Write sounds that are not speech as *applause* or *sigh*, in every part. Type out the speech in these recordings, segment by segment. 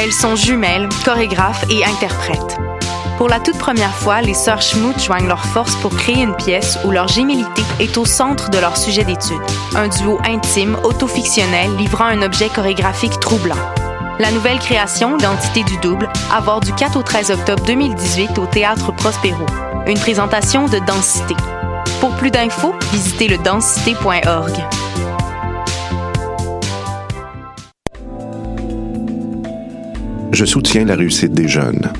Elles sont jumelles, chorégraphes et interprètes. Pour la toute première fois, les sœurs Schmout joignent leurs forces pour créer une pièce où leur gémilité est au centre de leur sujet d'étude. Un duo intime, autofictionnel, livrant un objet chorégraphique troublant. La nouvelle création, L'Entité du double, à du 4 au 13 octobre 2018 au Théâtre Prospero. Une présentation de Densité. Pour plus d'infos, visitez le densité.org. Je soutiens la réussite des jeunes.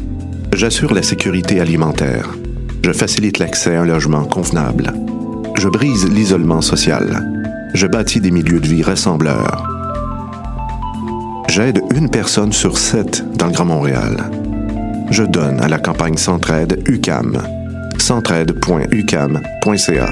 J'assure la sécurité alimentaire. Je facilite l'accès à un logement convenable. Je brise l'isolement social. Je bâtis des milieux de vie rassembleurs. J'aide une personne sur sept dans le Grand Montréal. Je donne à la campagne Centraide UCAM. centraide.ucam.ca.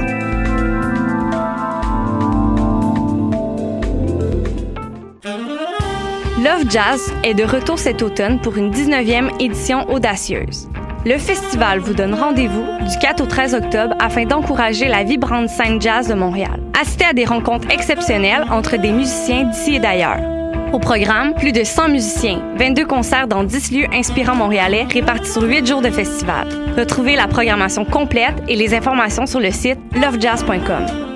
Love Jazz est de retour cet automne pour une 19e édition audacieuse. Le festival vous donne rendez-vous du 4 au 13 octobre afin d'encourager la vibrante scène jazz de Montréal. Assistez à des rencontres exceptionnelles entre des musiciens d'ici et d'ailleurs. Au programme, plus de 100 musiciens, 22 concerts dans 10 lieux inspirants montréalais répartis sur 8 jours de festival. Retrouvez la programmation complète et les informations sur le site lovejazz.com.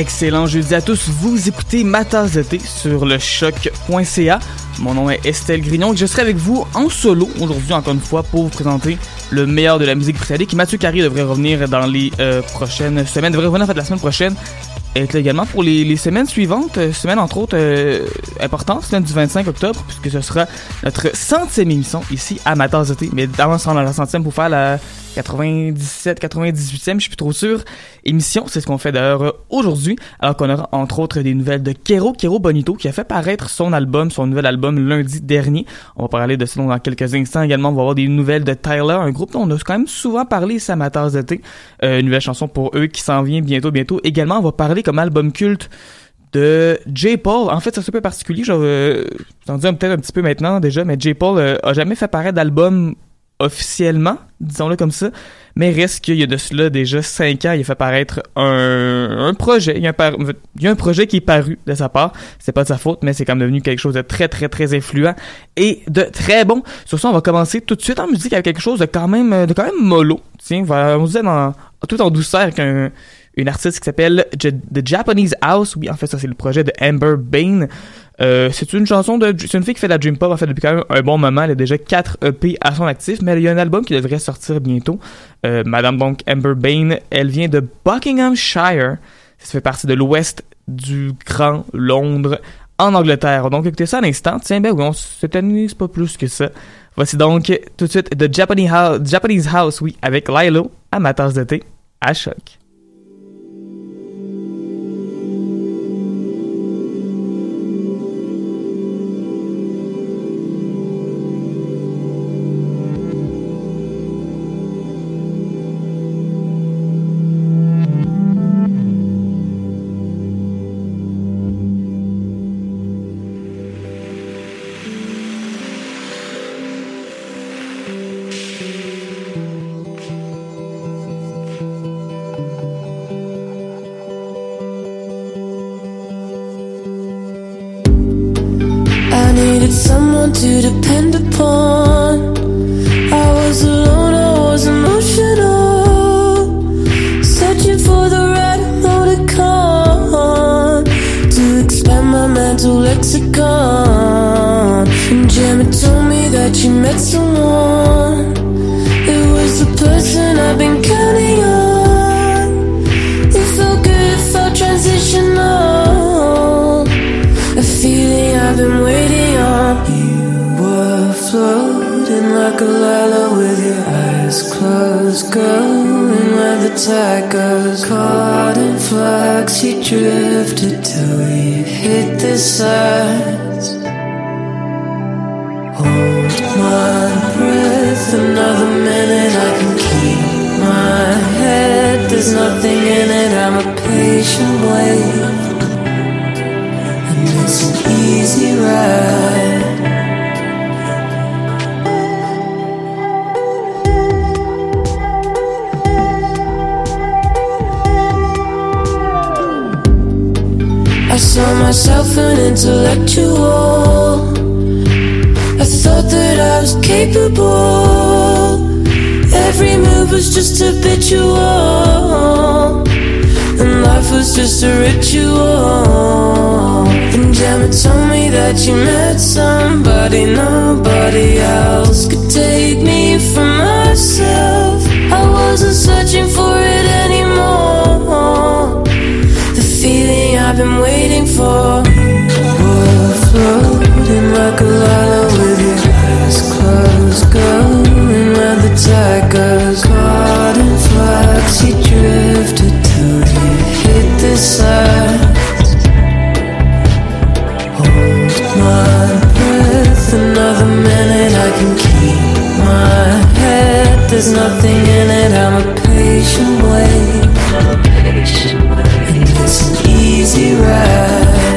Excellent jeudi à tous, vous écoutez ma de sur le choc.ca. Mon nom est Estelle Grignon je serai avec vous en solo aujourd'hui encore une fois pour vous présenter le meilleur de la musique britannique. Mathieu Carré devrait revenir dans les euh, prochaines semaines, devrait revenir en fait la semaine prochaine et être là également pour les, semaines suivantes, euh, semaine entre autres euh, importante, semaine du 25 octobre puisque ce sera notre centième émission ici à ma tasse de thé. Mais avant a la centième pour faire la 97, 98e, je suis plus trop sûr. Émission, c'est ce qu'on fait d'ailleurs euh, aujourd'hui, alors qu'on aura entre autres des nouvelles de Kero, Kero Bonito, qui a fait paraître son album, son nouvel album lundi dernier. On va parler de ça dans quelques instants également. On va avoir des nouvelles de Tyler, un groupe dont on a quand même souvent parlé, ça ma d'été. Euh, une nouvelle chanson pour eux qui s'en vient bientôt, bientôt. Également, on va parler comme album culte de J. Paul. En fait, c'est un peu particulier. Je euh, j'en dis peut-être un petit peu maintenant déjà, mais J. Paul euh, a jamais fait paraître d'album officiellement, disons-le comme ça, mais reste qu'il y a de cela déjà cinq ans, il a fait paraître un, un projet, il y, a un il y a un projet qui est paru de sa part, c'est pas de sa faute, mais c'est quand même devenu quelque chose de très très très influent et de très bon. Sur ça, on va commencer tout de suite en musique avec quelque chose de quand même de quand même mollo. Tiens, on va dit dans tout en douceur avec un une artiste qui s'appelle The Japanese House. Oui, en fait, ça, c'est le projet de Amber Bain. Euh, c'est une chanson de. C'est une fille qui fait de la dream pop, en fait, depuis quand même un bon moment. Elle a déjà 4 EP à son actif, mais il y a un album qui devrait sortir bientôt. Euh, Madame, donc, Amber Bain, elle vient de Buckinghamshire. Ça fait partie de l'ouest du Grand Londres, en Angleterre. Donc, écoutez ça un instant. Tiens, ben oui, on s'éternise pas plus que ça. Voici donc tout de suite The Japanese House, oui, avec Lilo à ma tasse de à choc. Going where the tide goes. Caught in flux, you drifted till you hit the sides. Hold my breath another minute. I can keep my head. There's nothing in it. I'm a patient wave, and it's an easy ride. Myself an intellectual. I thought that I was capable. Every move was just habitual. And life was just a ritual. And Gemma told me that you met somebody nobody else could take me from myself. I wasn't searching for it I've been waiting for. We're floating like a lila with your eyes closed, going where the tide. Caught in flux, you drifted till you hit the side. Hold my breath another minute. I can keep my head. There's nothing in it. I'm a patient wave. And it's an easy ride.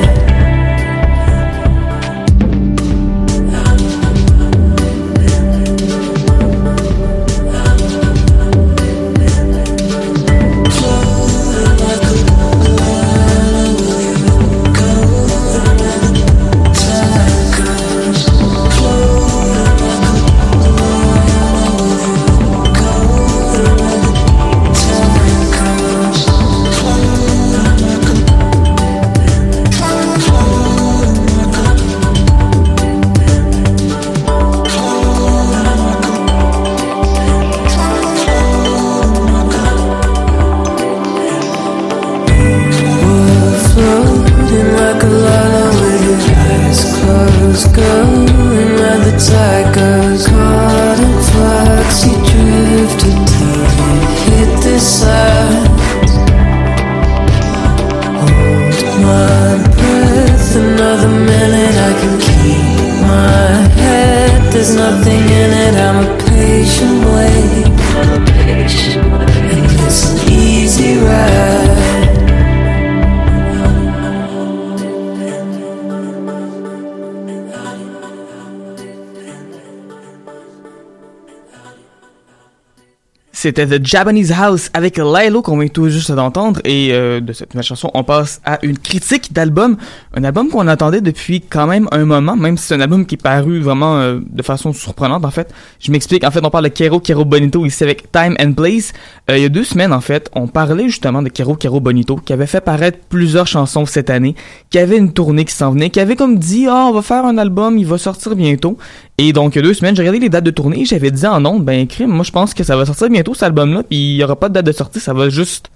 C'était The Japanese House avec Lilo qu'on vient tout juste d'entendre et euh, de cette nouvelle chanson on passe à une critique d'album, un album qu'on attendait depuis quand même un moment, même si c'est un album qui est paru vraiment euh, de façon surprenante en fait. Je m'explique, en fait on parle de Kero Kero Bonito ici avec Time and Place. Euh, il y a deux semaines en fait, on parlait justement de Kero Kero Bonito qui avait fait paraître plusieurs chansons cette année, qui avait une tournée qui s'en venait, qui avait comme dit ah on va faire un album, il va sortir bientôt. Et donc, deux semaines, j'ai regardé les dates de tournée j'avais dit en ondes, ben, crime, moi, je pense que ça va sortir bientôt, cet album-là, puis il y aura pas de date de sortie, ça va juste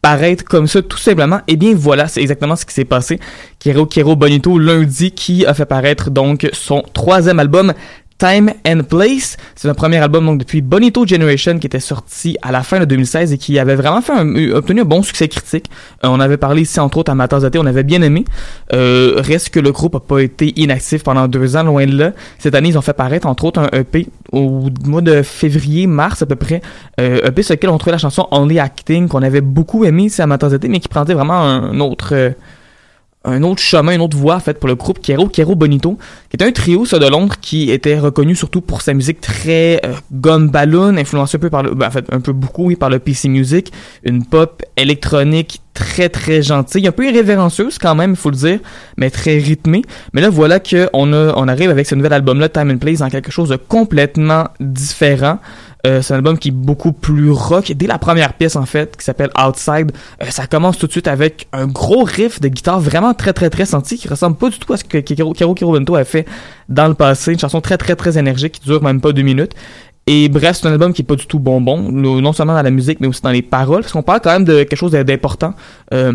paraître comme ça, tout simplement. Et bien, voilà, c'est exactement ce qui s'est passé. Kero Kero Bonito, lundi, qui a fait paraître, donc, son troisième album, Time and Place. C'est un premier album donc depuis Bonito Generation qui était sorti à la fin de 2016 et qui avait vraiment fait un- obtenu un bon succès critique. Euh, on avait parlé ici entre autres à Matas on avait bien aimé. Euh, reste que le groupe a pas été inactif pendant deux ans, loin de là. Cette année, ils ont fait paraître entre autres un EP au mois de février, mars à peu près. Euh, EP sur lequel on trouvait la chanson Only Acting qu'on avait beaucoup aimé ici à Matas mais qui prenait vraiment un autre... euh, un autre chemin, une autre voie en fait pour le groupe Kero Kero Bonito, qui est un trio ça de Londres qui était reconnu surtout pour sa musique très euh, gun balloon, influencé un peu par le, ben, en fait un peu beaucoup par le PC music, une pop électronique très très gentille, un peu irrévérencieuse quand même, il faut le dire, mais très rythmée. Mais là voilà que on a, on arrive avec ce nouvel album là, Time and Place, dans quelque chose de complètement différent. Euh, c'est un album qui est beaucoup plus rock. Dès la première pièce, en fait, qui s'appelle Outside, euh, ça commence tout de suite avec un gros riff de guitare vraiment très, très, très senti, qui ressemble pas du tout à ce que Kero Kero Kero Bento a fait dans le passé. Une chanson très, très, très énergique qui dure même pas deux minutes. Et bref, c'est un album qui est pas du tout bonbon, non seulement dans la musique, mais aussi dans les paroles, parce qu'on parle quand même de quelque chose d'important. Euh,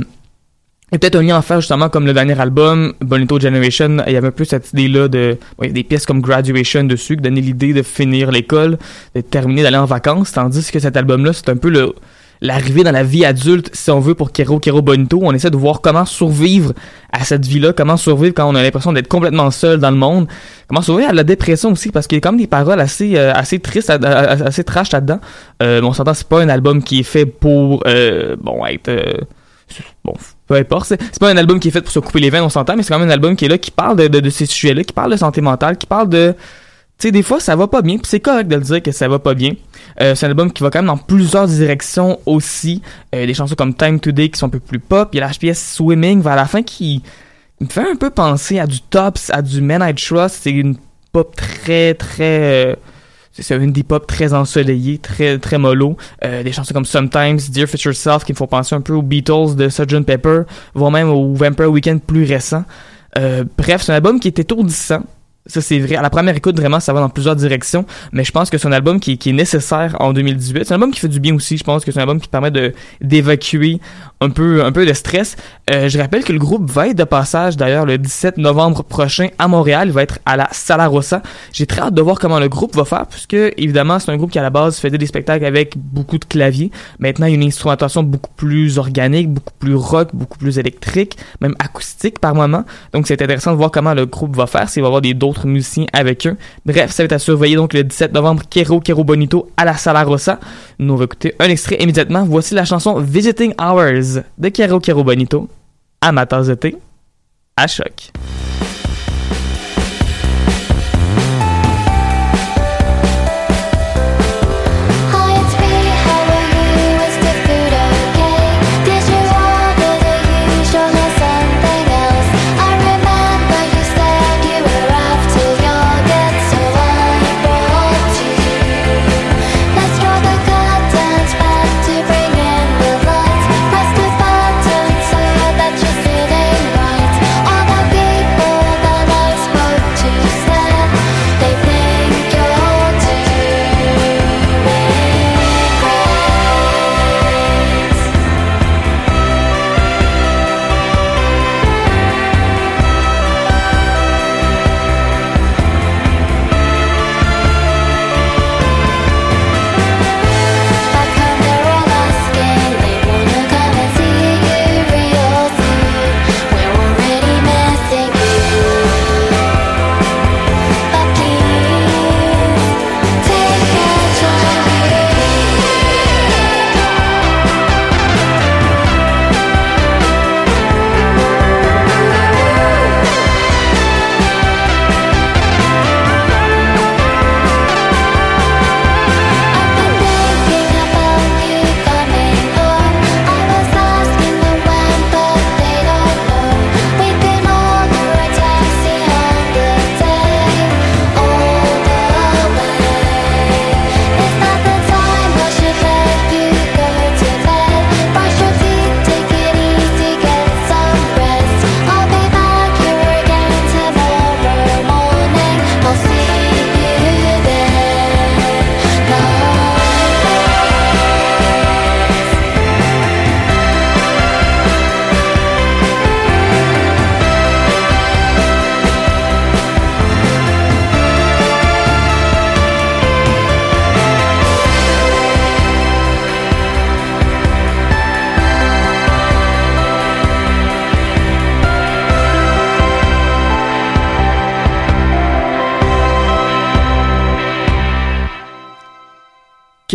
et peut-être un lien à faire justement comme le dernier album, Bonito Generation, il y avait un peu cette idée-là de ouais, des pièces comme Graduation dessus, qui donnait l'idée de finir l'école, de terminer, d'aller en vacances, tandis que cet album-là, c'est un peu le l'arrivée dans la vie adulte, si on veut, pour Kero Kero Bonito. On essaie de voir comment survivre à cette vie-là, comment survivre quand on a l'impression d'être complètement seul dans le monde, comment survivre à la dépression aussi, parce qu'il y a quand même des paroles assez, euh, assez tristes, assez trash là-dedans. Euh, on s'entend, c'est pas un album qui est fait pour, euh, bon, être... euh, bon, peu importe. C'est pas un album qui est fait pour se couper les veines, on s'entend, mais c'est quand même un album qui est là, qui parle de, de, de ces sujets-là, qui parle de santé mentale, qui parle de... Tu sais, des fois, ça va pas bien, puis c'est correct de le dire que ça va pas bien. Euh, c'est un album qui va quand même dans plusieurs directions aussi. Euh, des chansons comme Time Today qui sont un peu plus pop. Il y a pièce Swimming vers la fin qui me fait un peu penser à du Tops, à du Men I Trust. C'est une pop très, très... euh, c'est une indie pop très ensoleillée, très très mollo. Euh, des chansons comme Sometimes, Dear Future Self qui me font penser un peu aux Beatles de Sgt Pepper, voire même au Vampire Weekend plus récent. Euh, bref, c'est un album qui est étourdissant. Ça, c'est vrai. À la première écoute, vraiment, ça va dans plusieurs directions. Mais je pense que c'est un album qui, qui est nécessaire en 2018. C'est un album qui fait du bien aussi. Je pense que c'est un album qui permet de d'évacuer un peu un peu de stress. Euh, je rappelle que le groupe va être de passage d'ailleurs le 17 novembre prochain à Montréal. Il va être à la Sala Rossa. J'ai très hâte de voir comment le groupe va faire puisque évidemment c'est un groupe qui à la base faisait des spectacles avec beaucoup de claviers. Maintenant il y a une instrumentation beaucoup plus organique, beaucoup plus rock, beaucoup plus électrique, même acoustique par moment. Donc c'est intéressant de voir comment le groupe va faire, s'il va y avoir d'autres musiciens avec eux. Bref, ça va être à surveiller donc le 17 novembre Kero Kero Bonito à la Sala Rossa. Nous on va écouter un extrait immédiatement. Voici la chanson Visiting Hours de Kero Kero Bonito tasse de thé à choc.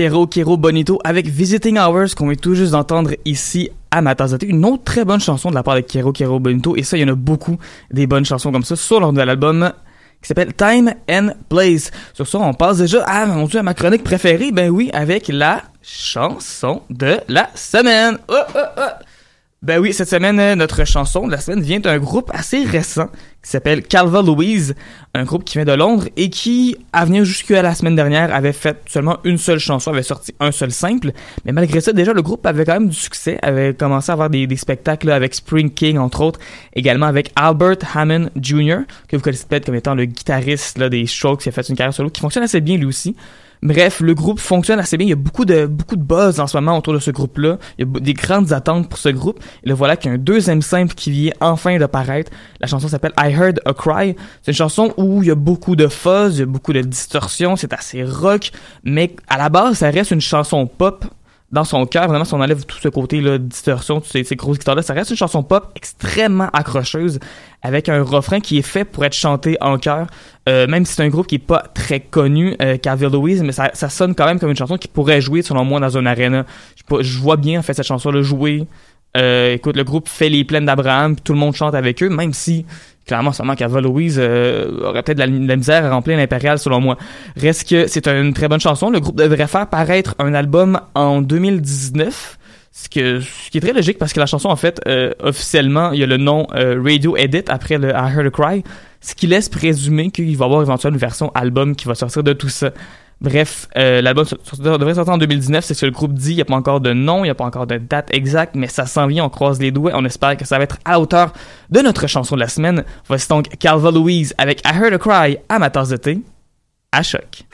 Kero Kero Bonito avec Visiting Hours qu'on vient tout juste d'entendre ici à ma tasse de thé. Une autre très bonne chanson de la part de Kero Kero Bonito et ça il y en a beaucoup des bonnes chansons comme ça sur leur nouvel album qui s'appelle Time and Place. Sur ça, on passe déjà à, mon Dieu, à ma chronique préférée. Ben oui, avec la chanson de la semaine. Oh, oh, oh. Ben oui, cette semaine, euh, notre chanson de la semaine vient d'un groupe assez récent qui s'appelle Calva Louise, un groupe qui vient de Londres et qui, à venir jusqu'à la semaine dernière, avait fait seulement une seule chanson, avait sorti un seul simple. Mais malgré ça, déjà, le groupe avait quand même du succès, avait commencé à avoir des, spectacles avec Spring King, entre autres, également avec Albert Hammond Jr., que vous connaissez peut-être comme étant le guitariste des Strokes qui a fait une carrière solo, qui fonctionne assez bien lui aussi. Bref, le groupe fonctionne assez bien. Il y a beaucoup de beaucoup de buzz en ce moment autour de ce groupe-là. Il y a des grandes attentes pour ce groupe. Et le voilà qu'il y a un deuxième simple qui vient enfin de paraître. La chanson s'appelle I Heard a Cry. C'est une chanson où il y a beaucoup de fuzz, il beaucoup de distorsion, c'est assez rock, mais à la base, ça reste une chanson pop dans son cœur, vraiment, si on enlève tout ce côté-là, de distorsion, toutes ces, ces grosses guitares-là, ça reste une chanson pop extrêmement accrocheuse, avec un refrain qui est fait pour être chanté en chœur, euh, même si c'est un groupe qui est pas très connu, euh, Louise, mais ça, ça sonne quand même comme une chanson qui pourrait jouer, selon moi, dans une arena. Je, vois bien, en fait, cette chanson-là jouer. Euh, écoute, le groupe fait les plaines d'Abraham, tout le monde chante avec eux, même si, clairement, seulement Calvin Louise euh, aurait peut-être de la, misère à remplir l'impérial, selon moi. Reste que c'est une très bonne chanson. Le groupe devrait faire paraître un album en 2019. Ce, que, ce qui est très logique parce que la chanson, en fait, euh, officiellement, il y a le nom euh, Radio Edit après le I Heard a Cry, ce qui laisse présumer qu'il va y avoir éventuellement une version album qui va sortir de tout ça. Bref, euh, l'album devrait sortir en 2019, c'est ce que le groupe dit. Il n'y a pas encore de nom, il n'y a pas encore de date exacte, mais ça s'en vient, on croise les doigts. On espère que ça va être à hauteur de notre chanson de la semaine. Voici donc Calva Louise avec I Heard a Cry à ma tasse de thé, à choc.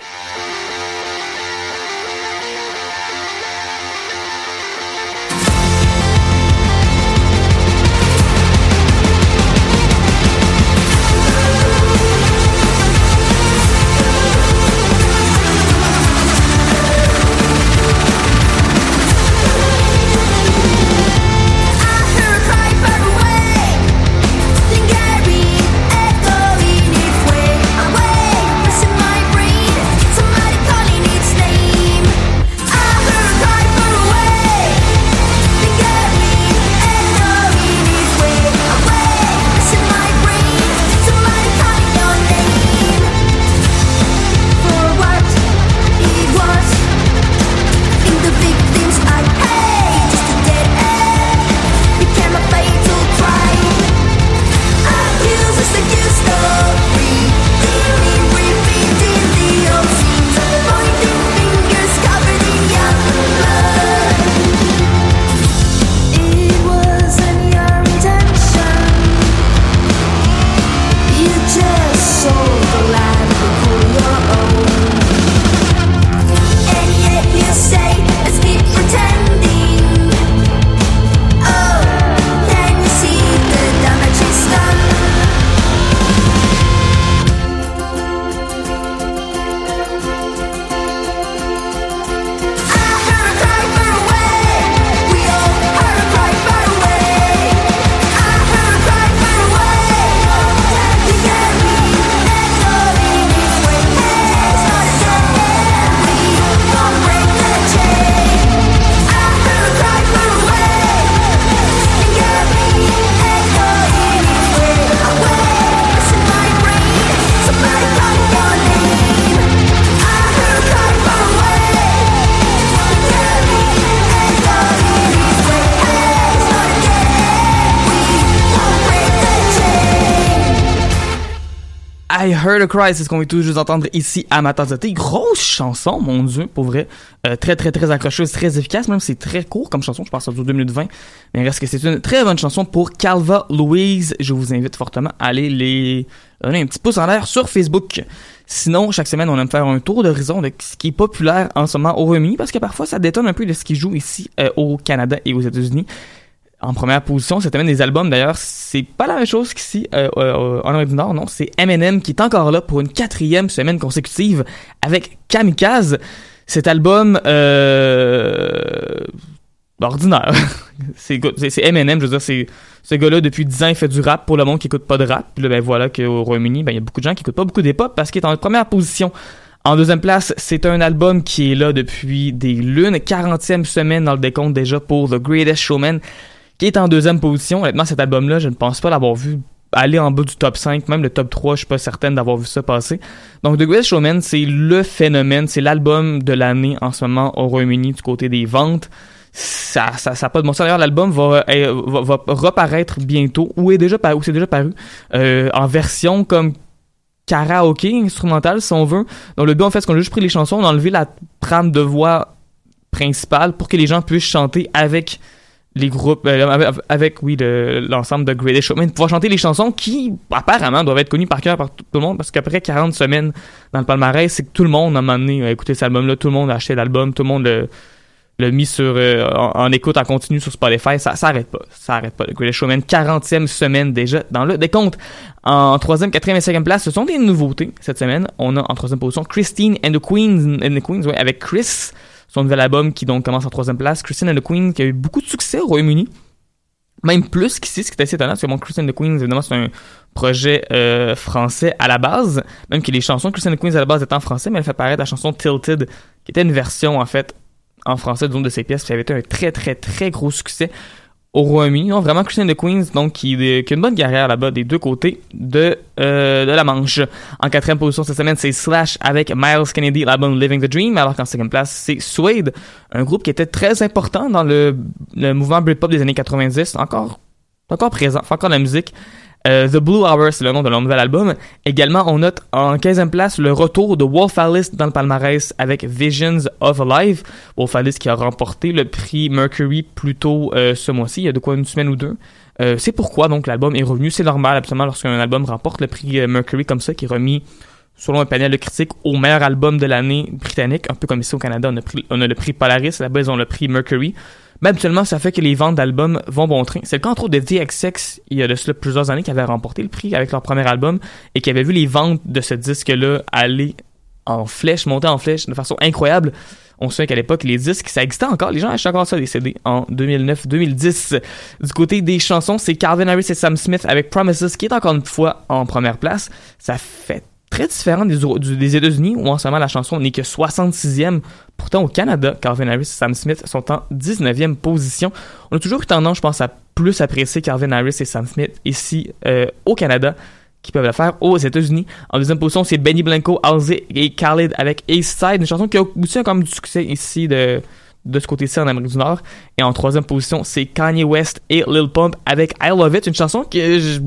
I Heard a Cry, c'est ce qu'on veut juste entendre ici à ma tasse de thé. Grosse chanson, mon dieu, pour vrai. Euh, très, très, très accrocheuse, très efficace, même si c'est très court comme chanson, je pense dure 2 minutes 20. Mais reste que c'est une très bonne chanson pour Calva Louise. Je vous invite fortement à aller les donner un petit pouce en l'air sur Facebook. Sinon, chaque semaine, on aime faire un tour d'horizon de ce qui est populaire en ce moment au Royaume-Uni, parce que parfois, ça détonne un peu de ce qui joue ici euh, au Canada et aux États-Unis. En première position, cette semaine des albums, d'ailleurs, c'est pas la même chose qu'ici euh, euh, en Amérique du Nord, non? C'est Eminem qui est encore là pour une quatrième semaine consécutive avec Kamikaze. Cet album, euh, ordinaire. *laughs* c'est Eminem, je veux dire, c'est ce gars-là depuis 10 ans, il fait du rap pour le monde qui écoute pas de rap. Puis là, ben voilà qu'au Royaume-Uni, ben il y a beaucoup de gens qui écoutent pas beaucoup d'hip-hop parce qu'il est en première position En deuxième place, c'est un album qui est là depuis des lunes, 40e semaine dans le décompte déjà pour The Greatest Showman, qui est en deuxième position. Honnêtement, cet album-là, je ne pense pas l'avoir vu aller en bas du top 5, même le top 3, je suis pas certaine d'avoir vu ça passer. Donc The Greatest Showman, c'est le phénomène, c'est l'album de l'année en ce moment au Royaume-Uni du côté des ventes. Ça, ça, ça pas de bon sens. D'ailleurs, l'album va, euh, va, va reparaître bientôt, ou est déjà paru, ou c'est déjà paru, euh, en version comme karaoké instrumental, si on veut. Donc le but, en fait, c'est qu'on a juste pris les chansons, on a enlevé la trame de voix principale pour que les gens puissent chanter avec les groupes, euh, avec, oui, le- l'ensemble de Greatest Showman, pouvoir chanter les chansons qui, apparemment, doivent être connues par cœur par tout, le monde, parce qu'après 40 semaines dans le palmarès, c'est que tout le monde, à un moment donné, a écouté cet album-là, tout le monde a acheté l'album, tout le monde le- l'a mis sur, euh, en, écoute en continu sur Spotify, ça, ça arrête pas, ça arrête pas. Le Greatest Showman, 40e semaine déjà dans le décompte. En troisième, quatrième et cinquième place, ce sont des nouveautés cette semaine. On a en troisième position Christine and the Queens, and the Queens ouais, avec Chris, son nouvel album qui donc commence en troisième place. Christine and the Queens qui a eu beaucoup de succès au Royaume-Uni. Même plus qu'ici, ce qui est assez étonnant, parce que bon, Christine and the Queens, évidemment, c'est un projet euh, français à la base, même que les chansons de Christine and the Queens à la base étaient en français, mais elle fait paraître la chanson Tilted, qui était une version, en fait, en français d'une de ses pièces, qui avait été un très, très, très gros succès au Royaume-Uni. Non, vraiment, Christine de Queens, donc, qui, a une bonne carrière là-bas des deux côtés de, euh, de la Manche. En quatrième position cette semaine, c'est Slash avec Miles Kennedy, l'album Living the Dream, alors qu'en cinquième place, c'est Suede, un groupe qui était très important dans le, le mouvement Britpop des années 90, encore, encore présent, encore la musique. Euh, The Blue Hour, c'est le nom de leur nouvel album. Également, on note en 15e place le retour de Wolf Alice dans le palmarès avec Visions of Alive. Wolf Alice qui a remporté le prix Mercury plus tôt euh, ce mois-ci, il y a de quoi une semaine ou deux. Euh, c'est pourquoi donc l'album est revenu. C'est normal absolument lorsqu'un album remporte le prix Mercury comme ça, qui est remis selon un panel de critiques au meilleur album de l'année britannique, un peu comme ici au Canada, on a, on a le prix Polaris, là-bas ils ont le prix Mercury. Mais habituellement, ça fait que les ventes d'albums vont bon train. C'est le cas entre autres de DXX, il y a de cela plusieurs années, qui avaient remporté le prix avec leur premier album et qui avaient vu les ventes de ce disque-là aller en flèche, monter en flèche de façon incroyable. On se souvient qu'à l'époque, les disques, ça existait encore. Les gens achetaient encore ça, des CD, en 2009-2010. Du côté des chansons, c'est Calvin Harris et Sam Smith avec Promises, qui est encore une fois en première place. Ça fait très différent des, États-Unis, où en ce moment la chanson n'est que 66e. Pourtant, au Canada, Calvin Harris et Sam Smith sont en 19e position. On a toujours eu tendance, je pense, à plus apprécier Calvin Harris et Sam Smith ici euh, au Canada qui peuvent le faire aux États-Unis. En deuxième position, c'est Benny Blanco, Halsey et Khalid avec Ace Side, une chanson qui a aussi quand même du succès ici de, de ce côté-ci en Amérique du Nord. Et en troisième position, c'est Kanye West et Lil Pump avec I Love It, une chanson que je-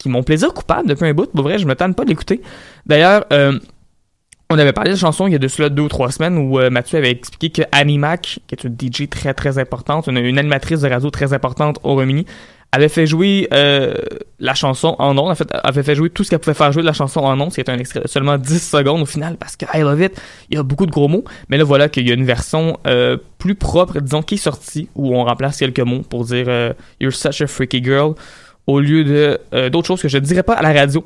qui m'ont plaisir coupable depuis un bout. Pour vrai, je me tente pas de l'écouter. D'ailleurs, euh, on avait parlé de la chanson il y a de cela deux ou trois semaines où euh, Mathieu avait expliqué que Annie Mac, qui est une DJ très très importante, une, animatrice de radio très importante au Royaume-Uni, avait fait jouer euh, la chanson en ondes. En fait, avait fait jouer tout ce qu'elle pouvait faire jouer de la chanson en ondes. C'était un extrait de seulement 10 secondes au final parce que I Love It, il y a beaucoup de gros mots. Mais là, voilà qu'il y a une version euh, plus propre, disons, qui est sortie où on remplace quelques mots pour dire euh, You're such a freaky girl au lieu de euh, d'autres choses que je ne dirais pas à la radio.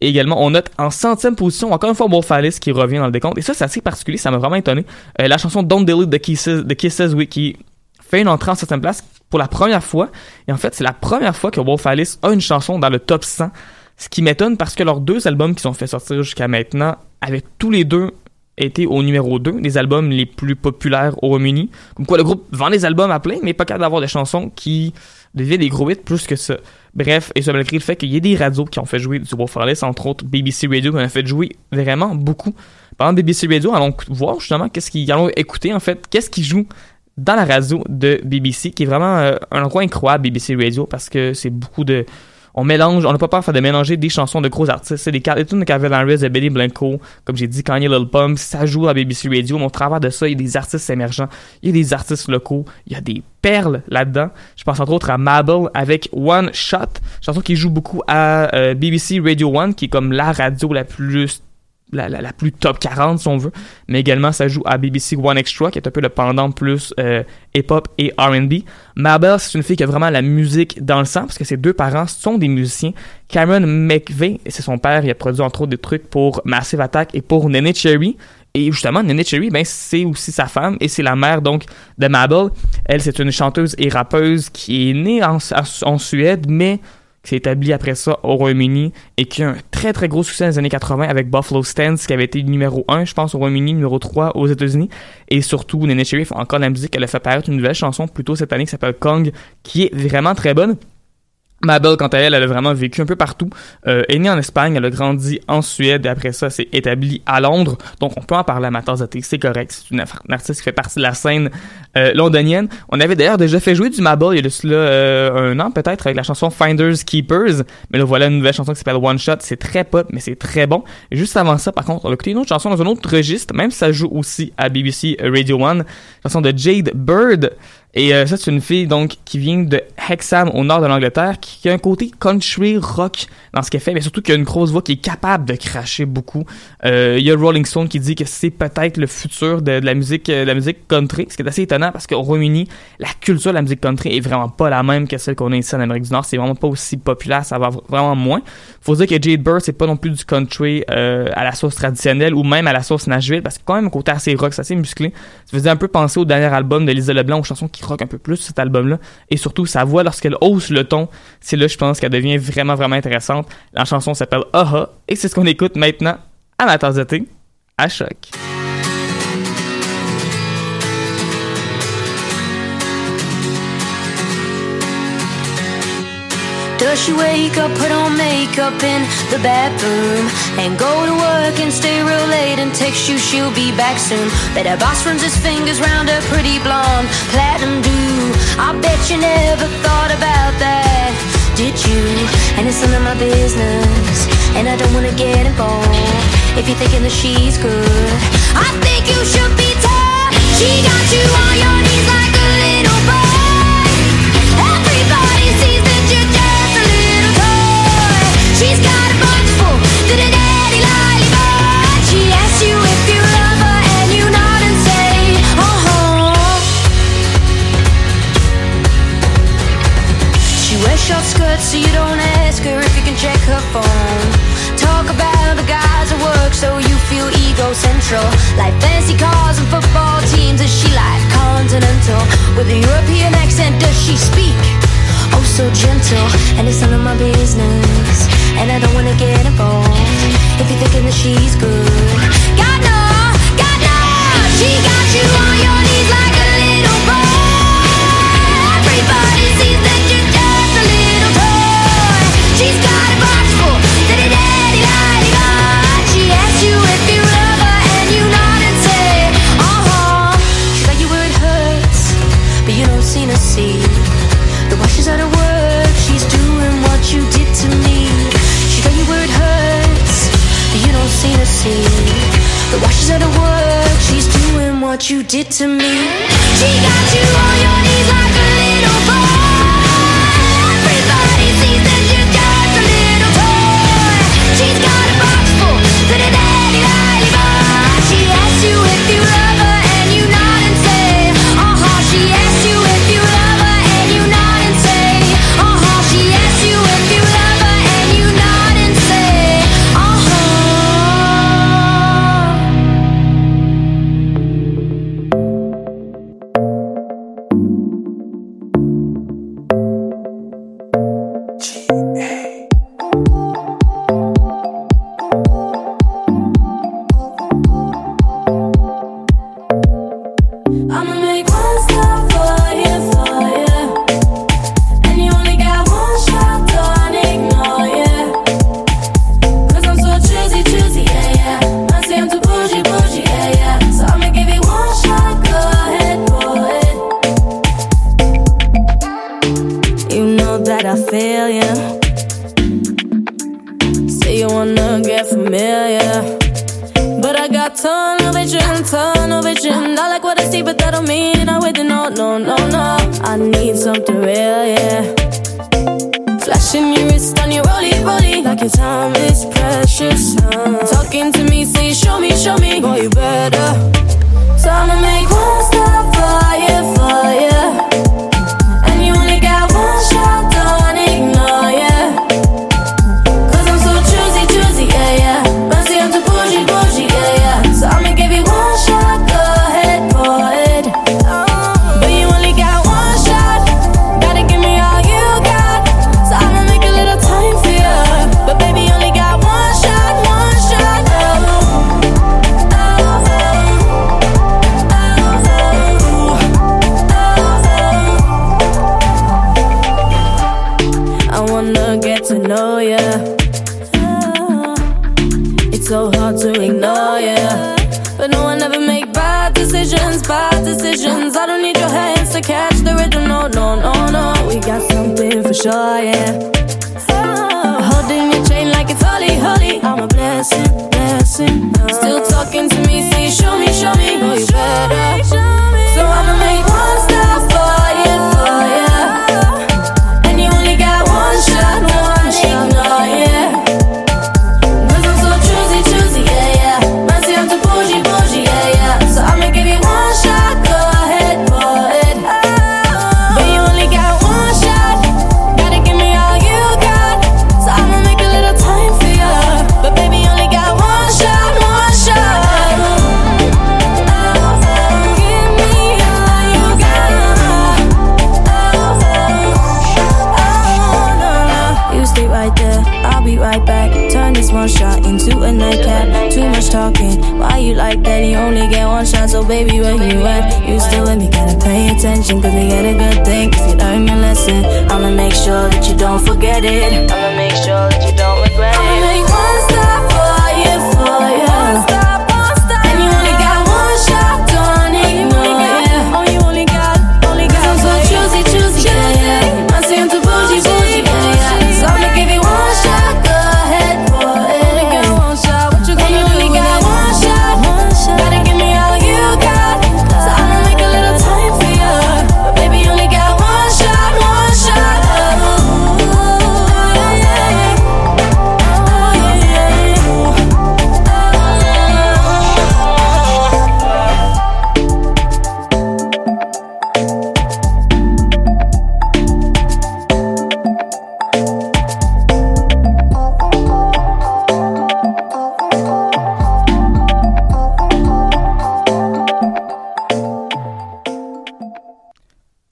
Et également, on note en centième position, encore une fois, Wolf Alice qui revient dans le décompte. Et ça, c'est assez particulier, ça m'a vraiment étonné. Euh, la chanson Don't Delete the Kisses, the Kisses oui, qui fait une entrée en septième place pour la première fois. Et en fait, c'est la première fois que Wolf Alice a une chanson dans le top 100. Ce qui m'étonne parce que leurs deux albums qui sont fait sortir jusqu'à maintenant avaient tous les deux été au numéro 2 des albums les plus populaires au Royaume-Uni. Comme quoi le groupe vend des albums à plein, mais pas capable d'avoir des chansons qui deviennent des gros hits plus que ça. Bref, et ça malgré le fait qu'il y ait des radios qui ont fait jouer du Wolf entre autres BBC Radio qui en a fait jouer vraiment beaucoup. Pendant BBC Radio, allons voir justement qu'est-ce qu'ils allons écouter en fait, qu'est-ce qu'ils jouent dans la radio de BBC, qui est vraiment euh, un endroit incroyable, BBC Radio, parce que c'est beaucoup de... On mélange, on n'a pas peur de mélanger des chansons de gros artistes. C'est des, tunes de Calvin Harris, de Benny Blanco, comme j'ai dit, Kanye Lil Pump, ça joue à BBC Radio, mais au travers de ça, il y a des artistes émergents, il y a des artistes locaux, il y a des perles là-dedans. Je pense entre autres à Mabel avec One Shot, chanson qui joue beaucoup à euh, BBC Radio 1, qui est comme la radio la plus la, la, plus top 40 si on veut, mais également ça joue à BBC One Extra qui est un peu le pendant plus euh, hip-hop et R&B. Mabel, c'est une fille qui a vraiment la musique dans le sang parce que ses deux parents sont des musiciens. Cameron McVeigh, c'est son père, il a produit entre autres des trucs pour Massive Attack et pour Nene Cherry. Et justement, Nene Cherry, ben, c'est aussi sa femme et c'est la mère donc de Mabel. Elle, c'est une chanteuse et rappeuse qui est née en Suède, mais qui s'est établi après ça au Royaume-Uni et qui a un très très gros succès dans les années 80 avec Buffalo Stance qui avait été numéro 1 je pense au Royaume-Uni, numéro 3 aux États-Unis et surtout Nene fait encore de la musique, elle a fait paraître une nouvelle chanson plus tôt cette année qui s'appelle Kong qui est vraiment très bonne. Mabel, quant à elle, elle a vraiment vécu un peu partout. Euh, est née en Espagne, elle a grandi en Suède et après ça, s'est établie à Londres. Donc, on peut en parler à ma c'est correct. C'est une, artiste qui fait partie de la scène euh, londonienne. On avait d'ailleurs déjà fait jouer du Mabel il y a de cela euh, un an peut-être avec la chanson Finders Keepers. Mais là, voilà une nouvelle chanson qui s'appelle One Shot. C'est très pop, mais c'est très bon. Juste avant ça, par contre, on a écouté une autre chanson dans un autre registre, même si ça joue aussi à BBC Radio 1. Chanson de Jade Bird. Et euh, ça, c'est une fille donc qui vient de Hexham au nord de l'Angleterre, qui a un côté country rock dans ce qu'elle fait, mais surtout qui a une grosse voix qui est capable de cracher beaucoup. Euh, Il y a Rolling Stone qui dit que c'est peut-être le futur de, de la musique, euh, de la musique country, ce qui est assez étonnant parce qu'au Royaume-Uni, la culture de la musique country est vraiment pas la même que celle qu'on a ici en Amérique du Nord. C'est vraiment pas aussi populaire, ça va vraiment moins. Faut dire que Jade Bird, c'est pas non plus du country euh, à la sauce traditionnelle ou même à la sauce Nashville, parce que quand même un côté assez rock, c'est assez musclé. Ça faisait un peu penser au dernier album de Lisa Leblanc, aux chansons qui rock un peu plus cet album-là. Et surtout, sa voix, lorsqu'elle hausse le ton, c'est là, je pense, qu'elle devient vraiment, vraiment intéressante. La chanson s'appelle Aha, et c'est ce qu'on écoute maintenant à ma à choc. Does she wake up, put on makeup in the bathroom And go to work and stay real late and text you she'll be back soon. Bet her boss runs his fingers round her pretty blonde platinum do. I bet you never thought about that, did you? And it's none of my business And I don't wanna get involved If you're thinking that she's good. I think you should be tough. She got you on your knees like so you don't ask her if you can check her phone. Talk about the guys at work, so you feel ego central. Like fancy cars and football teams, is she like continental? With a European accent, does she speak? Oh, so gentle, and it's none of my business. And I don't wanna get involved if you're thinking that she's good. God no, God no, she got you on your knees like a The while she's out of work, she's doing what you did to me. She got you on your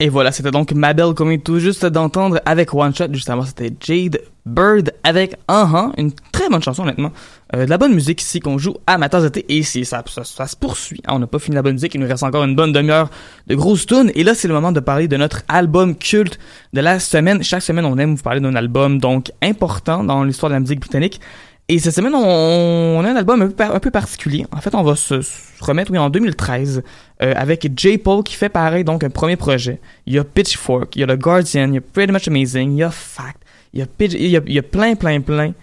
Et voilà, c'était donc Mabel qu'on vient tout juste d'entendre avec One Shot. Juste avant, c'était Jade Bird avec Uh-huh, une très bonne chanson honnêtement. Euh, de la bonne musique ici qu'on joue à ma tasse d'été et c'est ça, ça, ça se poursuit. hein. on n'a pas fini la bonne musique, il nous reste encore une bonne demi-heure de grosses tunes. Et là, c'est le moment de parler de notre album culte de la semaine. Chaque semaine, on aime vous parler d'un album donc important dans l'histoire de la musique britannique. Et cette semaine, on, a un album un peu, un peu particulier. En fait, on va se, remettre, oui, en 2013, euh, avec J. Paul qui fait pareil, donc un premier projet. Il y a Pitchfork, il y a The Guardian, il y a Pretty Much Amazing, il y a Fact, il y a, Pitch- il y a plein, plein, plein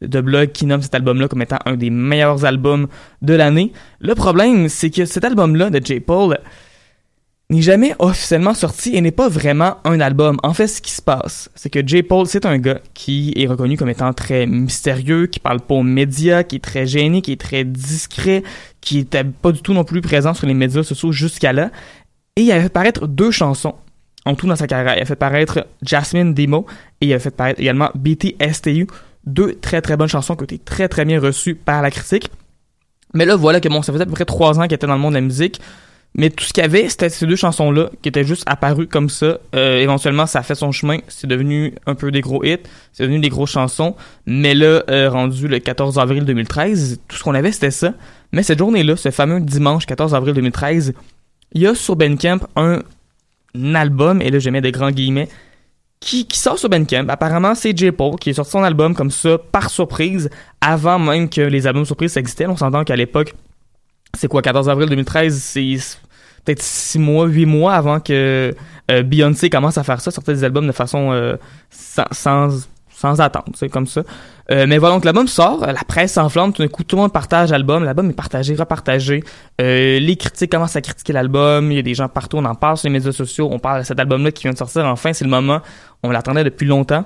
de blogs qui nomment cet album-là comme étant un des meilleurs albums de l'année. Le problème, c'est que cet album-là de J. Paul n'est jamais officiellement sorti et n'est pas vraiment un album. En fait, ce qui se passe, c'est que J. Paul, c'est un gars qui est reconnu comme étant très mystérieux, qui parle pas aux médias, qui est très gêné, qui est très discret, qui était pas du tout non plus présent sur les médias sociaux jusqu'à là. Et il a fait paraître deux chansons en tout dans sa carrière. Il a fait paraître Jasmine Demo et il a fait paraître également BTSTU. Deux très très bonnes chansons qui ont été très très bien reçues par la critique. Mais là, voilà que bon, ça faisait à peu près trois ans qu'il était dans le monde de la musique. Mais tout ce qu'il y avait, c'était ces deux chansons-là qui étaient juste apparues comme ça. Euh, éventuellement, ça a fait son chemin. C'est devenu un peu des gros hits. C'est devenu des grosses chansons. Mais là, euh, rendu le 14 avril 2013, tout ce qu'on avait, c'était ça. Mais cette journée-là, ce fameux dimanche 14 avril 2013, il y a sur Bandcamp un, un album, et là je mets des grands guillemets, qui, sort sur Bandcamp. Apparemment, c'est J. Paul qui est sorti son album comme ça, par surprise, avant même que les albums surprises existaient. On s'entend qu'à l'époque, c'est quoi, 14 avril 2013, c'est peut-être 6 mois, 8 mois avant que euh, Beyoncé commence à faire ça, sortir des albums de façon euh, sans, sans, sans attendre, c'est comme ça. Euh, mais voilà, donc l'album sort, la presse s'enflamme, tout d'un coup tout le monde partage l'album, l'album est partagé, repartagé, les critiques commencent à critiquer l'album, il y a des gens partout, on en parle sur les médias sociaux, on parle de cet album-là qui vient de sortir, enfin c'est le moment, on l'attendait depuis longtemps.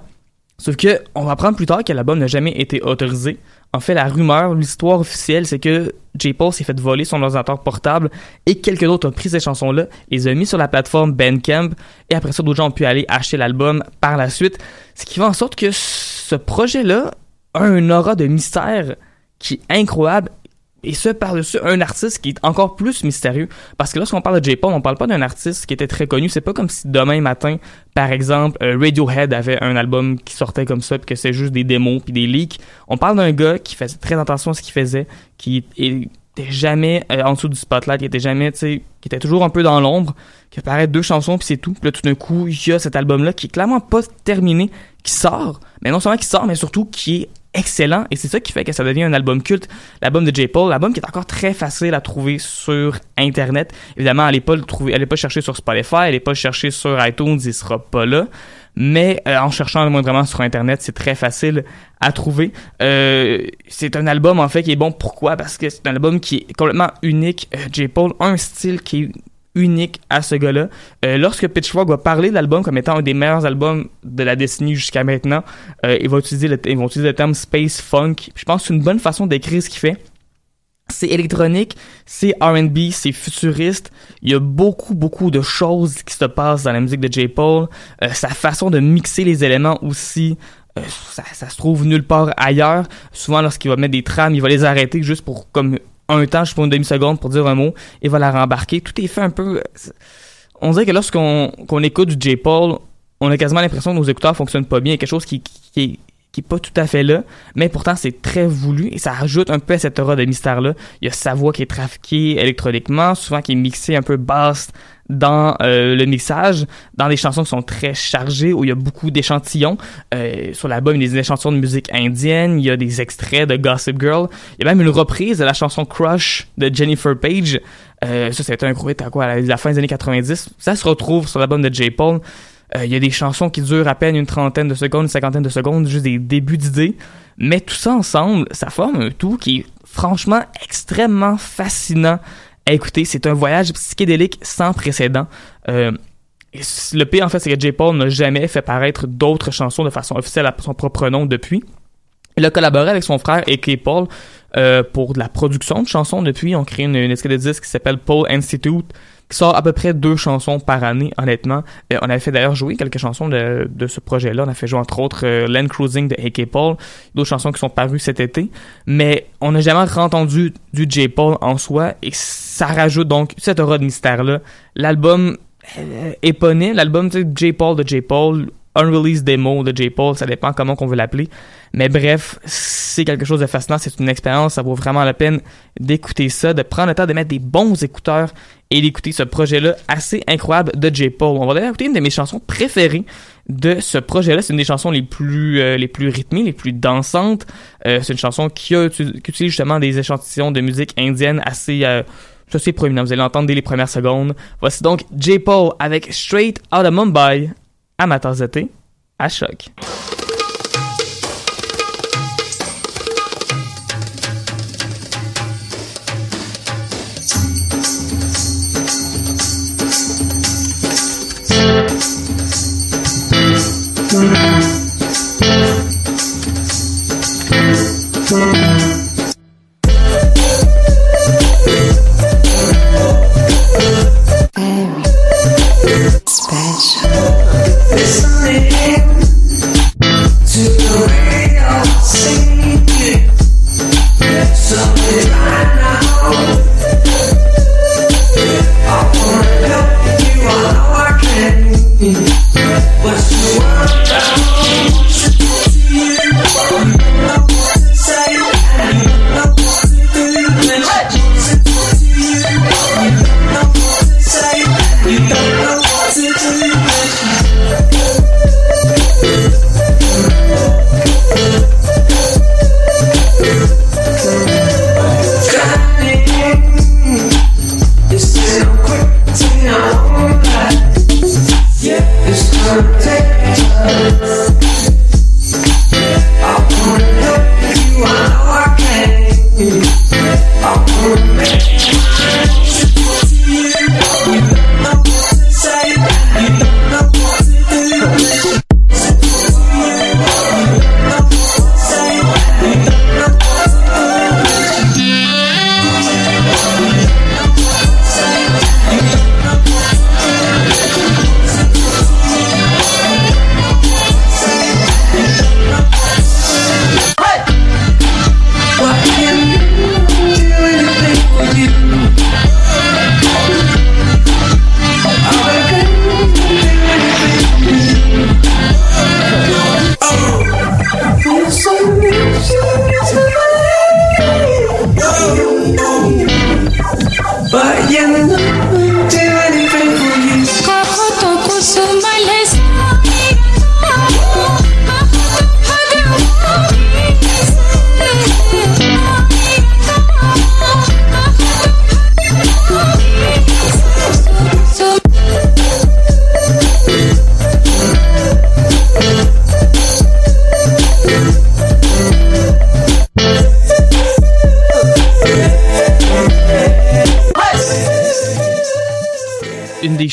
Sauf que on va apprendre plus tard que l'album n'a jamais été autorisé. En fait, la rumeur, l'histoire officielle, c'est que J. Paul s'est fait voler son ordinateur portable et quelqu'un d'autre a pris ces chansons-là, les a mis sur la plateforme Bandcamp et après ça, d'autres gens ont pu aller acheter l'album par la suite. Ce qui fait en sorte que ce projet-là a un aura de mystère qui est incroyable et ce par-dessus un artiste qui est encore plus mystérieux. Parce que lorsqu'on parle de J. Paul, on parle pas d'un artiste qui était très connu. C'est pas comme si demain matin, par exemple, euh, Radiohead avait un album qui sortait comme ça, puis que c'est juste des démos puis des leaks. On parle d'un gars qui faisait très attention à ce qu'il faisait, qui était jamais euh, en dessous du spotlight, qui était jamais, tu sais, qui était toujours un peu dans l'ombre, qui apparaît deux chansons puis c'est tout. Puis là, tout d'un coup, il y a cet album-là qui est clairement pas terminé, qui sort. Mais non seulement qui sort, mais surtout qui est excellent et c'est ça qui fait que ça devient un album culte, l'album de J. Paul, l'album qui est encore très facile à trouver sur Internet. Évidemment, allez pas le trouver, allez pas chercher sur Spotify, allez pas chercher sur iTunes, il sera pas là. Mais euh, en cherchant moindrement sur Internet, c'est très facile à trouver. Euh, c'est un album en fait qui est bon. Pourquoi? Parce que c'est un album qui est complètement unique. Euh, J. Paul a un style qui est unique à ce gars-là. Euh, lorsque Pitchfork va parler de l'album comme étant un des meilleurs albums de la décennie jusqu'à maintenant, euh, il va utiliser le, ils vont utiliser le terme space funk. Je pense que c'est une bonne façon d'écrire ce qu'il fait. C'est électronique, c'est R&B, c'est futuriste. Il y a beaucoup, beaucoup de choses qui se passent dans la musique de J. Paul. Euh, sa façon de mixer les éléments aussi, euh, ça, ça se trouve nulle part ailleurs. Souvent, lorsqu'il va mettre des trames, il va les arrêter juste pour comme un temps, juste pour une demi-seconde, pour dire un mot, et va la rembarquer. Tout est fait un peu... euh, On dirait que lorsqu'on qu'on écoute du J. Paul, on a quasiment l'impression que nos écouteurs fonctionnent pas bien. Il y a quelque chose qui, qui, qui qui est pas tout à fait là, mais pourtant c'est très voulu et ça rajoute un peu à cette aura de mystère-là. Il y a sa voix qui est trafiquée électroniquement, souvent qui est mixée un peu basse dans euh, le mixage, dans des chansons qui sont très chargées, où il y a beaucoup d'échantillons. Euh, sur l'album, il y a des échantillons de musique indienne, il y a des extraits de Gossip Girl, il y a même une reprise de la chanson Crush de Jennifer Page. Euh, ça, c'était un hit à quoi, à la fin des années 90. Ça se retrouve sur l'album de J. Paul. Euh, Il y a des chansons qui durent à peine une trentaine de secondes, une cinquantaine de secondes, juste des débuts d'idées. Mais tout ça ensemble, ça forme un tout qui est franchement extrêmement fascinant à écouter. C'est un voyage psychédélique sans précédent. Euh, le pire, en fait, c'est que J. Paul n'a jamais fait paraître d'autres chansons de façon officielle à son propre nom depuis. Il a collaboré avec son frère A.K. Paul euh, pour de la production de chansons depuis. On crée une, une de disque qui s'appelle Paul Institute, sort à peu près deux chansons par année, honnêtement. Euh, on avait fait d'ailleurs jouer quelques chansons de, de ce projet-là. On a fait jouer entre autres euh, Land Cruising de A.K. Paul, d'autres chansons qui sont parues cet été. Mais on n'a jamais entendu du J. Paul en soi et ça rajoute donc cette aura de mystère-là. L'album euh, éponyme, l'album J. Paul de J. Paul, Unreleased Demo de J. Paul, ça dépend comment qu'on veut l'appeler. Mais bref, c'est quelque chose de fascinant, c'est une expérience, ça vaut vraiment la peine d'écouter ça, de prendre le temps de mettre des bons écouteurs et d'écouter ce projet-là assez incroyable de J. Paul. On va d'ailleurs écouter une de mes chansons préférées de ce projet-là. C'est une des chansons les plus euh, les plus rythmées, les plus dansantes. Euh, c'est une chanson qui, utilise justement des échantillons de musique indienne assez euh, assez proéminent. Vous allez l'entendre dès les premières secondes. Voici donc J. Paul avec Straight Outta Mumbai à ma tasse de thé, à choc.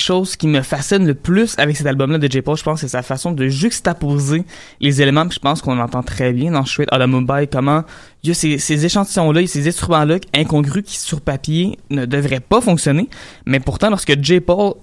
Des choses qui me fascinent le plus avec cet album-là de J. Paul, je pense, c'est sa façon de juxtaposer les éléments. Puis je pense qu'on entend très bien dans Straight Outta Mumbai comment il y a ces, échantillons-là, ces instruments-là incongrus qui sur papier ne devraient pas fonctionner, mais pourtant lorsque J. Paul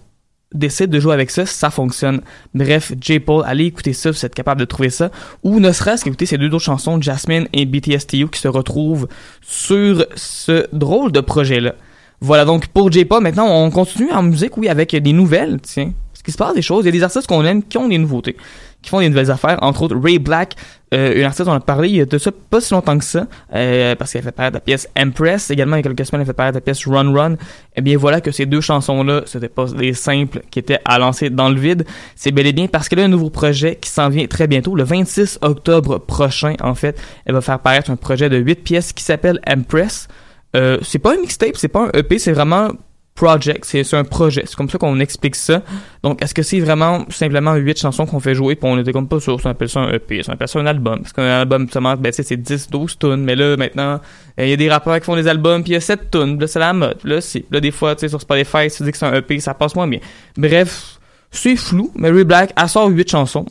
décide de jouer avec ça, ça fonctionne. Bref, J. Paul, allez écouter ça, vous êtes capable de trouver ça. Ou ne serait-ce qu'écouter ces deux autres chansons, Jasmine et BTSTU, qui se retrouvent sur ce drôle de projet-là. Voilà donc pour J. Paul. Maintenant, on continue en musique, oui, avec des nouvelles, tiens. Parce qu'il se passe des choses. Il y a des artistes qu'on aime qui ont des nouveautés, qui font des nouvelles affaires. Entre autres, Ray Black, euh, une artiste, on a parlé de ça pas si longtemps que ça, euh, parce qu'elle fait paraître la pièce Empress. Également, il y a quelques semaines, elle fait paraître la pièce Run Run. Eh bien, voilà que ces deux chansons-là, c'était pas des simples qui étaient à lancer dans le vide. C'est bel et bien parce qu'elle a un nouveau projet qui s'en vient très bientôt. Le 26 octobre prochain, en fait, elle va faire paraître un projet de 8 pièces qui s'appelle Empress. Euh, c'est pas un mixtape, c'est pas un EP, c'est vraiment project, c'est un projet. C'est comme ça qu'on explique ça. Donc, est-ce que c'est vraiment simplement huit chansons qu'on fait jouer puis on était comme pas sûr, on appelle ça un EP, on appelle ça un album? Parce qu'un album, seulement, ben, c'est 10, 12 tunes. Mais là, maintenant, euh, il y a des rappeurs qui font des albums puis il y a 7 tunes. Puis Là, c'est la mode. Là, c'est, là, des fois, tu sais, sur Spotify, tu dis que c'est un EP, ça passe moins bien. Bref, c'est flou. Mary Black, elle sort huit chansons.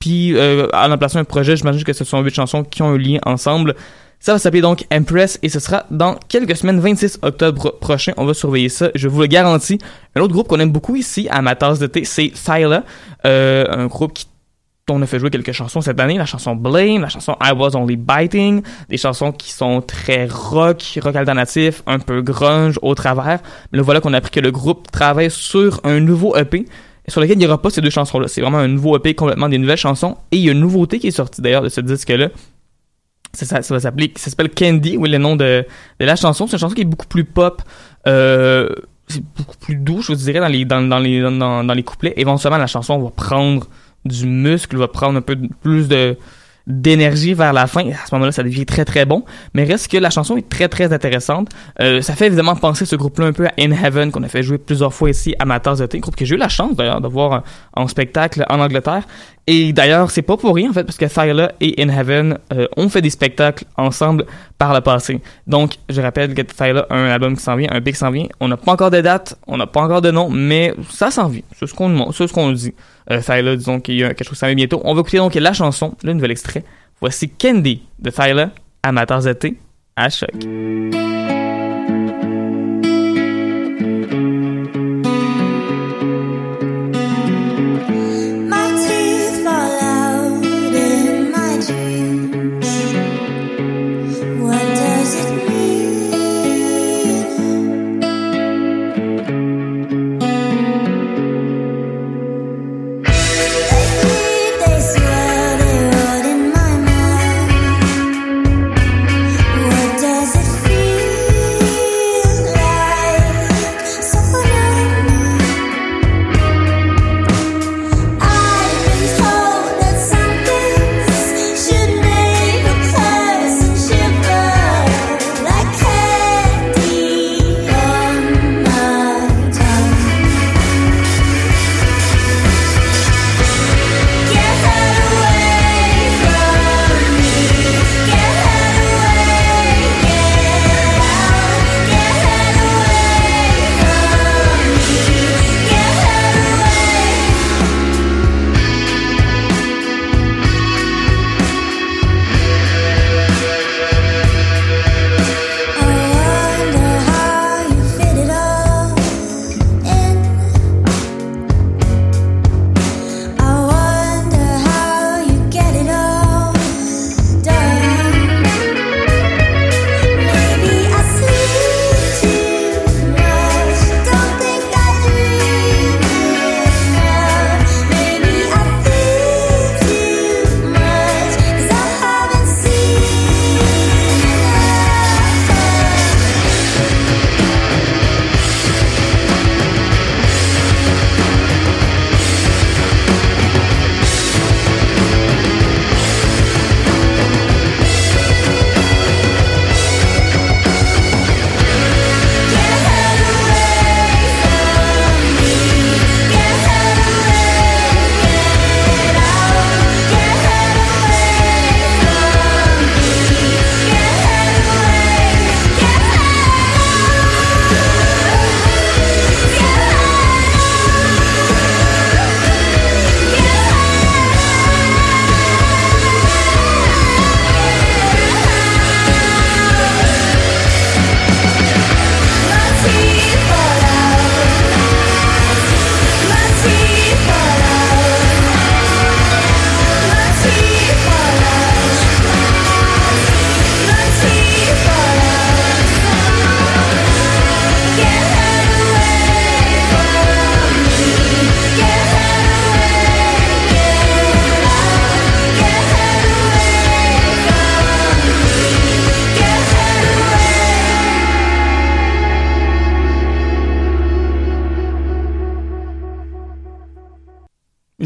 Puis, euh, en emplaçant un projet, j'imagine que ce sont huit chansons qui ont un lien ensemble. Ça va s'appeler donc Empress et ce sera dans quelques semaines, 26 octobre prochain. On va surveiller ça, je vous le garantis. Un autre groupe qu'on aime beaucoup ici à ma tasse de thé, c'est Thyla, euh, un groupe qui on a fait jouer quelques chansons cette année, la chanson Blame, la chanson I Was Only Biting, des chansons qui sont très rock, rock alternatif, un peu grunge au travers. Mais là voilà qu'on a appris que le groupe travaille sur un nouveau EP sur lequel il n'y aura pas ces deux chansons-là. C'est vraiment un nouveau EP complètement des nouvelles chansons. Et il y a une nouveauté qui est sortie d'ailleurs de ce disque-là. Ça, va s'appeler, ça s'appelle Candy, oui, le nom de, de la chanson. C'est une chanson qui est beaucoup plus pop, euh, c'est beaucoup plus doux, je vous dirais, dans les, dans, dans les, dans, les couplets. Éventuellement, la chanson va prendre du muscle, va prendre un peu plus de, d'énergie vers la fin. À ce moment-là, ça devient très très bon. Mais reste que la chanson est très très intéressante. Euh, ça fait évidemment penser ce groupe-là un peu à In Heaven qu'on a fait jouer plusieurs fois ici à ma tasse de thé. Groupe que j'ai eu la chance d'ailleurs de voir en, en spectacle en Angleterre. Et d'ailleurs, c'est pas pour rien en fait, parce que Thyla et In Heaven euh, ont fait des spectacles ensemble par le passé. Donc, je rappelle que Thyla a un album qui s'en vient, un big qui s'en vient. On n'a pas encore de date, on n'a pas encore de nom, mais ça s'en vient. C'est ce qu'on ce dit. Euh, disons qu'il y a quelque chose qui s'en vient bientôt. On va écouter donc la chanson, le nouvel extrait. Voici Candy de Thyla de thé à choc.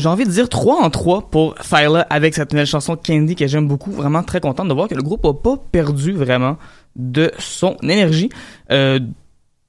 J'ai envie de dire 3 en 3 pour Thyla avec cette nouvelle chanson Candy que j'aime beaucoup. Vraiment très contente de voir que le groupe a pas perdu vraiment de son énergie. Euh,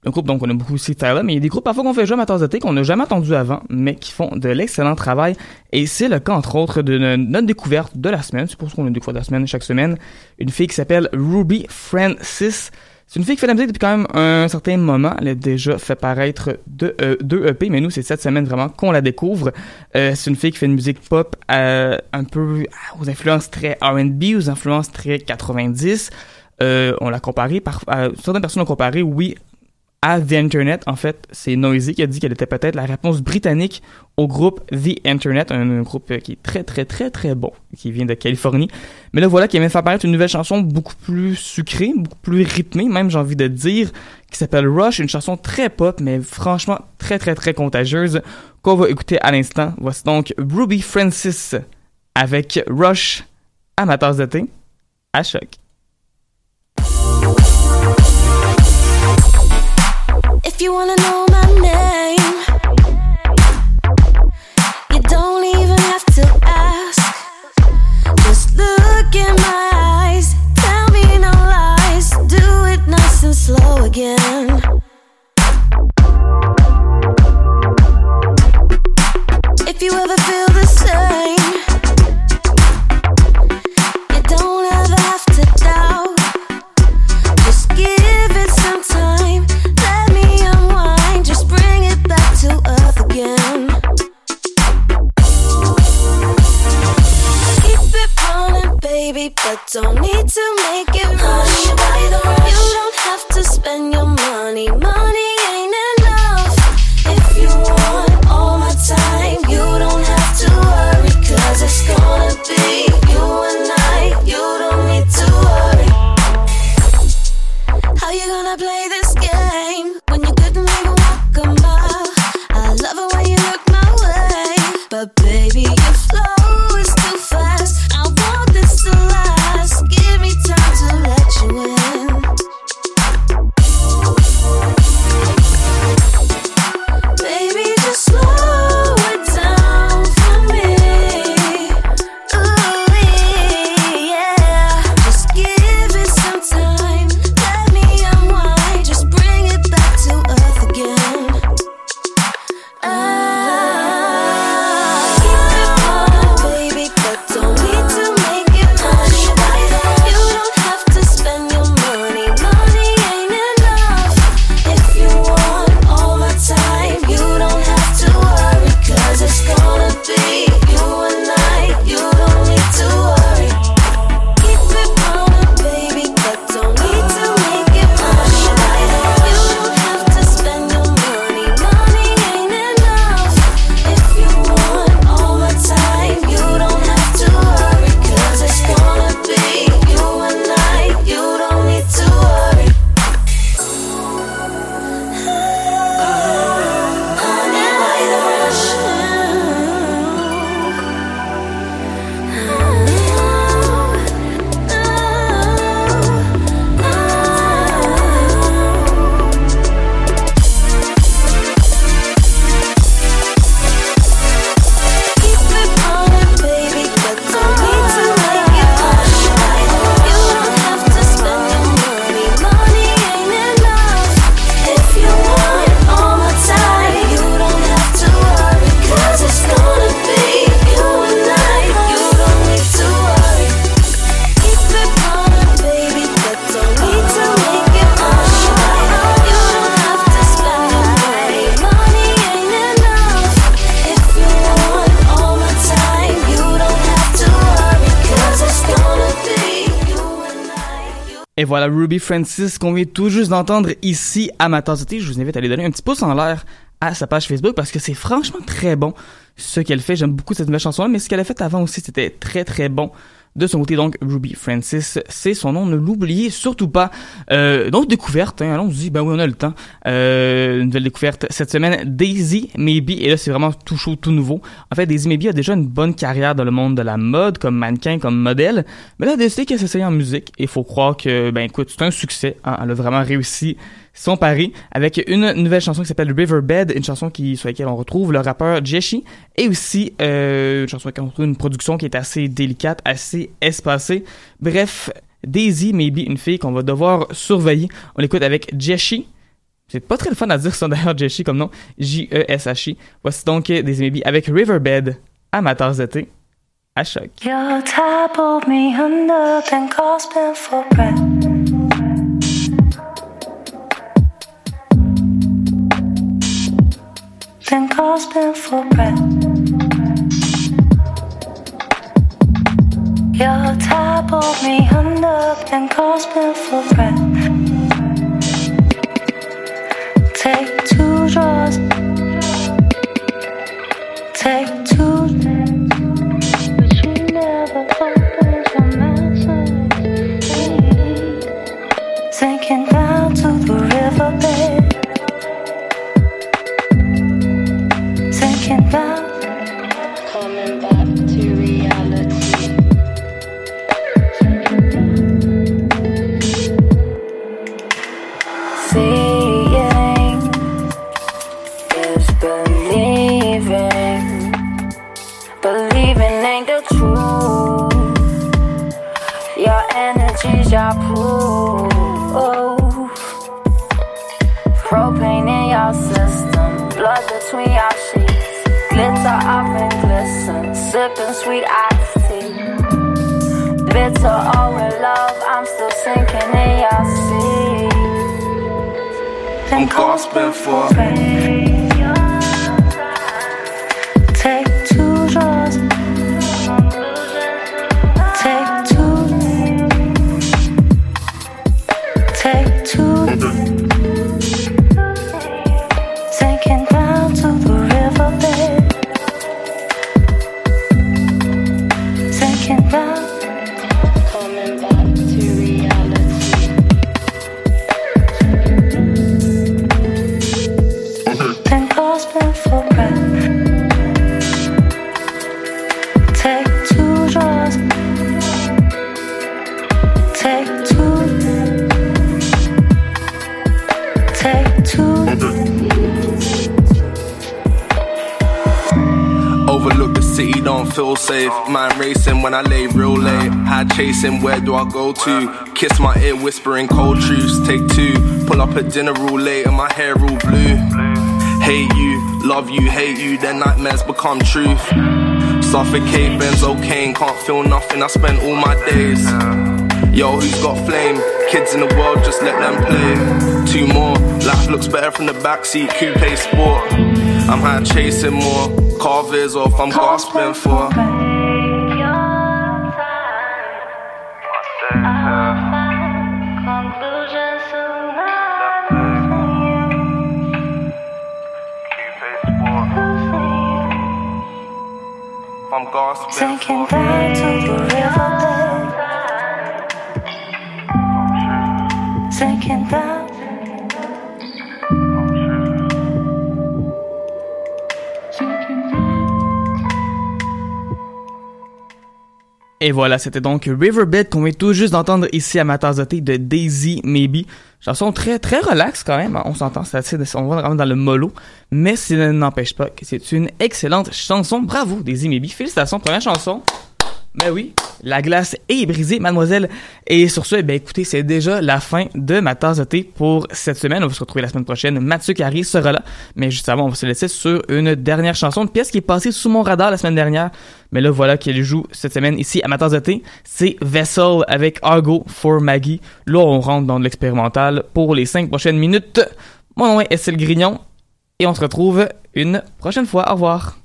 un groupe donc on a beaucoup aussi Tyler, mais il y a des groupes parfois qu'on fait jouer à Matters qu'on n'a jamais entendu avant, mais qui font de l'excellent travail. Et c'est le cas entre autres de no- notre découverte de la semaine. C'est pour ça qu'on a une découverte de la semaine chaque semaine. Une fille qui s'appelle Ruby Francis. C'est une fille qui fait de la musique depuis quand même un certain moment. Elle a déjà fait paraître deux, euh, deux EP, mais nous, c'est cette semaine vraiment qu'on la découvre. Euh, c'est une fille qui fait une musique pop euh, un peu ah, aux influences très R&B, aux influences très 90. Euh, on l'a comparé, par, euh, certaines personnes l'ont comparé, oui, à The Internet. En fait, c'est Noisy qui a dit qu'elle était peut-être la réponse britannique au groupe The Internet, un, groupe euh, qui est très très très très bon, qui vient de Californie. Mais là voilà, qui vient de faire apparaître une nouvelle chanson beaucoup plus sucrée, beaucoup plus rythmée, même j'ai envie de dire, qui s'appelle Rush, une chanson très pop, mais franchement très très très contagieuse, qu'on va écouter à l'instant. Voici donc Ruby Francis avec Rush, amateurs de thé, à choc. You wanna know my name, you don't even have to ask. Just look in my eyes, tell me no lies, do it nice and slow again. Ruby Francis qu'on vient tout juste d'entendre ici à ma. Je vous invite à aller donner un petit pouce en l'air à sa page Facebook parce que c'est franchement très bon ce qu'elle fait. J'aime beaucoup cette nouvelle chanson mais ce qu'elle a fait avant aussi c'était très très bon. De son côté donc Ruby Francis, c'est son nom, ne l'oubliez surtout pas. Euh, donc découverte, hein, allons-y, ben oui on a le temps. Euh, une nouvelle découverte cette semaine, Daisy Maybe, et là c'est vraiment tout chaud, tout nouveau. En fait Daisy Maybe a déjà une bonne carrière dans le monde de la mode, comme mannequin, comme modèle, mais là elle a décidé qu'elle s'essayait en musique, et faut croire que, ben écoute, c'est un succès, hein, elle a vraiment réussi sont parés avec une nouvelle chanson qui s'appelle Riverbed, une chanson qui sur laquelle on retrouve le rappeur Jeshy et aussi euh, une chanson qui une production qui est assez délicate, assez espacée. Bref, Daisy, maybe une fille qu'on va devoir surveiller. On l'écoute avec Jeshy. C'est pas très le fun à dire ça *laughs* d'ailleurs, Jeshy comme nom. J-E-S-H-I. Voici donc Daisy Maybe avec Riverbed tasse d'été à choc. Your. Then gasping for breath. Your type pulled me under, then gasping for breath. Take two draws. Take two. Sinking down to the riverbed sipping sweet iced tea. Bitter oh in love, I'm still sinking in your sea. I'm gasping for Take Chasing, where do I go to? Kiss my ear, whispering cold truths. Take two, pull up at dinner real late and my hair all blue. Hate you, love you, hate you, then nightmares become truth. Suffocate, benzocaine, can't feel nothing. I spent all my days. Yo, who's got flame? Kids in the world, just let them play. Two more, life looks better from the backseat, coupe sport. I'm high chasing more, carvers off, I'm gasping for. I'm gasping Sinking for. down to the riverbed. Et voilà, c'était donc Riverbed qu'on vient tout juste d'entendre ici à ma tasse de Daisy Maybe. Chanson très très relax quand même, hein, on s'entend, c'est on va vraiment dans le mollo, mais ça n'empêche pas que c'est une excellente chanson. Bravo Daisy Maybe, félicitations, première chanson. Ben oui, la glace est brisée, mademoiselle. Et sur ce, ben écoutez, c'est déjà la fin de ma tasse de thé pour cette semaine. On va se retrouver la semaine prochaine. Mathieu Carré sera là. Mais juste avant, on va se laisser sur une dernière chanson, une pièce qui est passée sous mon radar la semaine dernière. Mais là, voilà qu'elle joue cette semaine ici à ma tasse de thé. C'est Vessel avec Argo for Maggie. Là, on rentre dans l'expérimental pour les cinq prochaines minutes. Mon nom est Estelle Grignon. Et on se retrouve une prochaine fois. Au revoir.